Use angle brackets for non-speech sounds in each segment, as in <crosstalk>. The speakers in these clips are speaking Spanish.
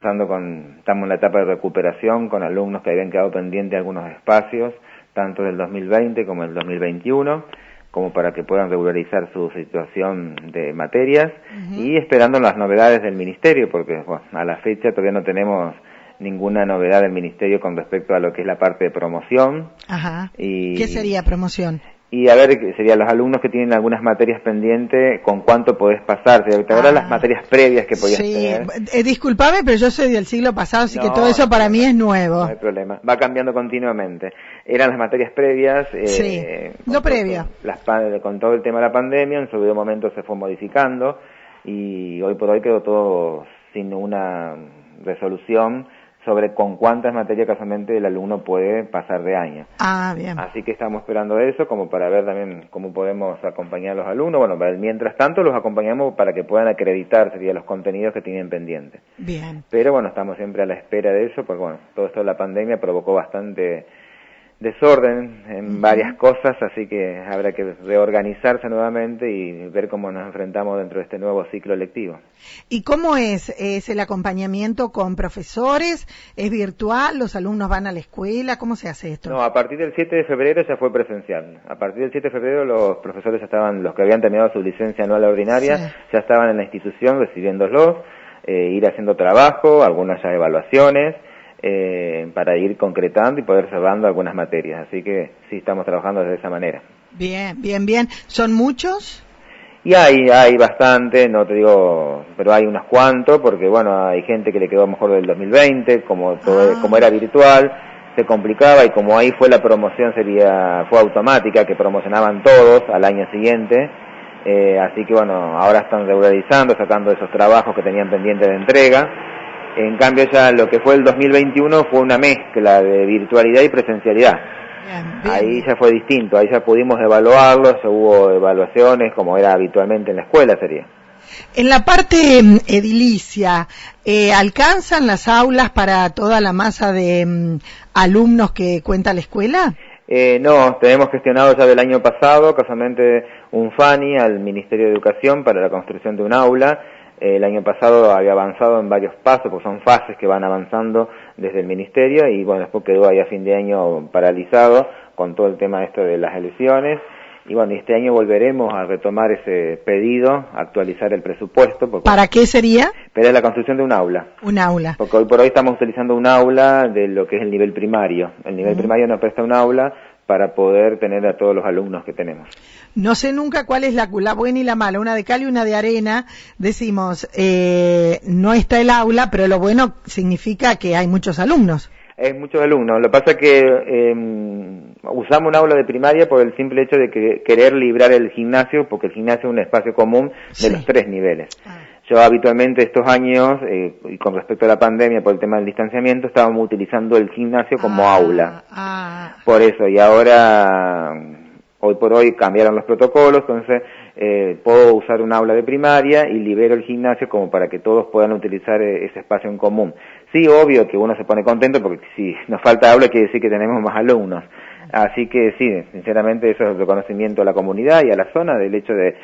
Con, estamos en la etapa de recuperación con alumnos que habían quedado pendientes de algunos espacios, tanto del 2020 como del 2021, como para que puedan regularizar su situación de materias y esperando las novedades del Ministerio, porque a la fecha todavía no tenemos ninguna novedad del Ministerio con respecto a lo que es la parte de promoción. Ajá. Y, ¿Qué sería promoción? Y a ver, serían los alumnos que tienen algunas materias pendientes, con cuánto podés pasar. ¿Te acuerdas las ah. materias previas que podías sí. tener? Eh, disculpame, pero yo soy del siglo pasado, así que todo eso para mí es nuevo. No hay problema, va cambiando continuamente. Eran las materias previas. Eh, sí, lo previo. Las, con todo el tema de la pandemia, en su momento se fue modificando y hoy por hoy quedó todo sin una resolución sobre con cuántas materias casualmente el alumno puede pasar de año. Ah, bien. Así que estamos esperando eso como para ver también cómo podemos acompañar a los alumnos. Bueno, mientras tanto los acompañamos para que puedan acreditar sería los contenidos que tienen pendientes. Bien. Pero bueno, estamos siempre a la espera de eso, porque bueno, todo esto de la pandemia provocó bastante desorden en varias cosas, así que habrá que reorganizarse nuevamente y ver cómo nos enfrentamos dentro de este nuevo ciclo lectivo. ¿Y cómo es? ¿Es el acompañamiento con profesores? ¿Es virtual? ¿Los alumnos van a la escuela? ¿Cómo se hace esto? No, a partir del 7 de febrero ya fue presencial. A partir del 7 de febrero los profesores estaban, los que habían terminado su licencia anual ordinaria, ya estaban en la institución recibiéndolos, eh, ir haciendo trabajo, algunas ya evaluaciones, eh, para ir concretando y poder cerrando algunas materias. Así que sí estamos trabajando de esa manera. Bien, bien, bien. ¿Son muchos? Y hay, hay bastante, no te digo, pero hay unos cuantos, porque bueno, hay gente que le quedó mejor del 2020, como, todo, ah. como era virtual, se complicaba y como ahí fue la promoción sería, fue automática, que promocionaban todos al año siguiente, eh, así que bueno, ahora están regularizando, sacando esos trabajos que tenían pendiente de entrega, en cambio ya lo que fue el 2021 fue una mezcla de virtualidad y presencialidad. Ahí ya fue distinto, ahí ya pudimos evaluarlos, hubo evaluaciones como era habitualmente en la escuela sería. En la parte mm, edilicia, eh, ¿alcanzan las aulas para toda la masa de mm, alumnos que cuenta la escuela? Eh, no, tenemos gestionado ya del año pasado, casualmente, un FANI al Ministerio de Educación para la construcción de un aula el año pasado había avanzado en varios pasos, porque son fases que van avanzando desde el Ministerio y bueno, después quedó ahí a fin de año paralizado con todo el tema esto de las elecciones. Y bueno, este año volveremos a retomar ese pedido, actualizar el presupuesto. ¿Para qué sería? Para la construcción de un aula. Un aula. Porque hoy por hoy estamos utilizando un aula de lo que es el nivel primario. El nivel primario nos presta un aula para poder tener a todos los alumnos que tenemos. No sé nunca cuál es la, buena y la mala, una de cal y una de arena. Decimos, eh, no está el aula, pero lo bueno significa que hay muchos alumnos. Hay muchos alumnos. Lo que pasa es que em, usamos un aula de primaria por el simple hecho de que, querer librar el gimnasio, porque el gimnasio es un espacio común de los tres niveles. Ah. Yo habitualmente estos años, eh, y con respecto a la pandemia por el tema del distanciamiento, estábamos utilizando el gimnasio como ah, aula. Ah. Por eso, y ahora, hoy por hoy cambiaron los protocolos, entonces eh, puedo usar un aula de primaria y libero el gimnasio como para que todos puedan utilizar eh, ese espacio en común. Sí, obvio que uno se pone contento porque si <laughs> nos falta aula quiere decir que tenemos más alumnos. Así que sí, sinceramente eso es el reconocimiento a la comunidad y a la zona del hecho de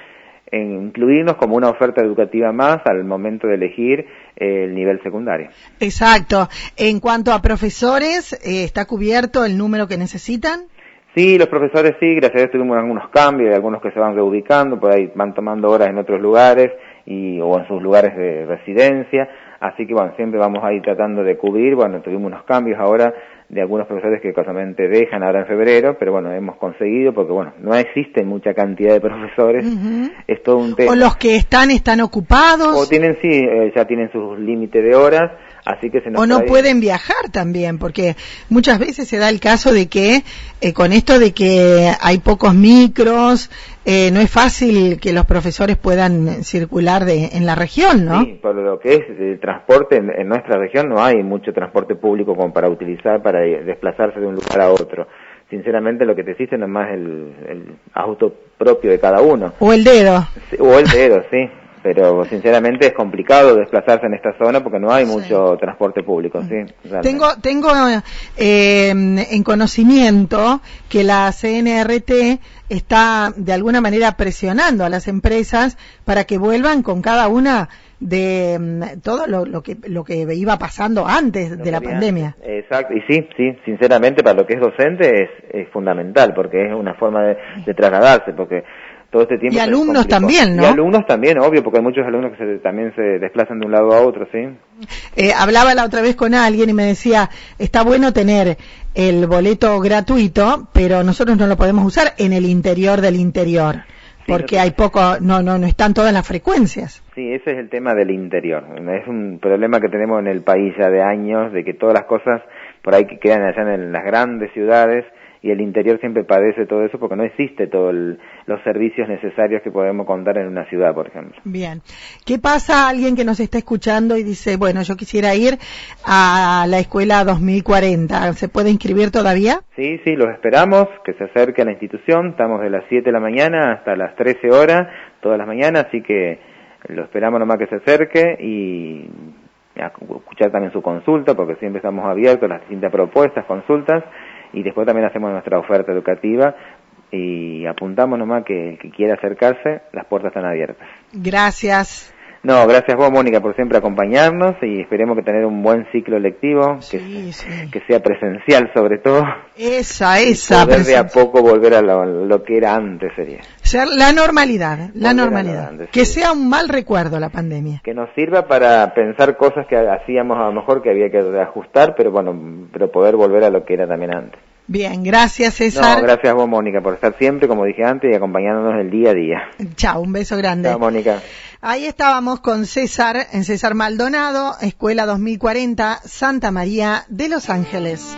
incluirnos como una oferta educativa más al momento de elegir eh, el nivel secundario. Exacto. En cuanto a profesores, eh, ¿está cubierto el número que necesitan? Sí, los profesores sí, gracias a Dios tuvimos algunos cambios, algunos que se van reubicando, por ahí van tomando horas en otros lugares y, o en sus lugares de residencia, así que bueno, siempre vamos a ir tratando de cubrir, bueno, tuvimos unos cambios ahora de algunos profesores que casualmente dejan ahora en febrero, pero bueno, hemos conseguido porque bueno, no existe mucha cantidad de profesores, es todo un tema. O los que están están ocupados. O tienen sí, eh, ya tienen sus límites de horas, así que se nos O no pueden viajar también, porque muchas veces se da el caso de que eh, con esto de que hay pocos micros, eh, no es fácil que los profesores puedan circular de, en la región, ¿no? Sí, por lo que es el transporte en, nuestra región no hay mucho transporte público como para utilizar para desplazarse de un lugar a otro. Sinceramente lo que te existe no es más el, auto propio de cada uno. O el dedo. o el dedo, sí pero sinceramente es complicado desplazarse en esta zona porque no hay mucho transporte público. ¿sí? Tengo, tengo eh, en conocimiento que la CNRT está de alguna manera presionando a las empresas para que vuelvan con cada una de mm, todo lo, que lo que iba pasando antes de la pandemia. Exacto, y sí, sí, sinceramente para lo que es docente es, es fundamental porque es una forma de, de trasladarse, porque este tiempo. Y alumnos también, ¿no? Y alumnos también, obvio, porque hay muchos alumnos que también se desplazan de un lado a otro, ¿sí? Eh, hablaba la otra vez con alguien y me decía, está bueno tener el boleto gratuito, pero nosotros no lo podemos usar en el interior del interior. porque hay poco, no, no, no están todas las frecuencias. Sí, ese es el tema del interior. Es un problema que tenemos en el país ya de años, de que todas las cosas por ahí que quedan allá en las grandes ciudades, y el interior siempre padece todo eso porque no existe todos los servicios necesarios que podemos contar en una ciudad, por ejemplo. Bien. ¿Qué pasa a alguien que nos está escuchando y dice, bueno, yo quisiera ir a la escuela 2040? ¿Se puede inscribir todavía? Sí, sí, los esperamos, que se acerque a la institución. Estamos de las 7 de la mañana hasta las 13 horas, todas las mañanas, así que lo esperamos nomás que se acerque y escuchar también su consulta, porque siempre estamos abiertos a las distintas propuestas, consultas y después también hacemos nuestra oferta educativa y apuntamos nomás que el que quiera acercarse, las puertas están abiertas. Gracias. No, gracias vos, Mónica, por siempre acompañarnos y esperemos que tener un buen ciclo lectivo, que, que sea presencial sobre todo. Esa, esa. Poder de a poco volver a lo, que era antes sería. Ser la normalidad, la normalidad. que sea un mal recuerdo la pandemia. Que nos sirva para pensar cosas que hacíamos a lo mejor que había que ajustar, pero bueno, pero poder volver a lo que era también antes. Bien, gracias César. No, gracias a vos Mónica por estar siempre, como dije antes, y acompañándonos el día a día. Chao, un beso grande. Chao Mónica. Ahí estábamos con César, en César Maldonado, Escuela 2040, Santa María de Los Ángeles.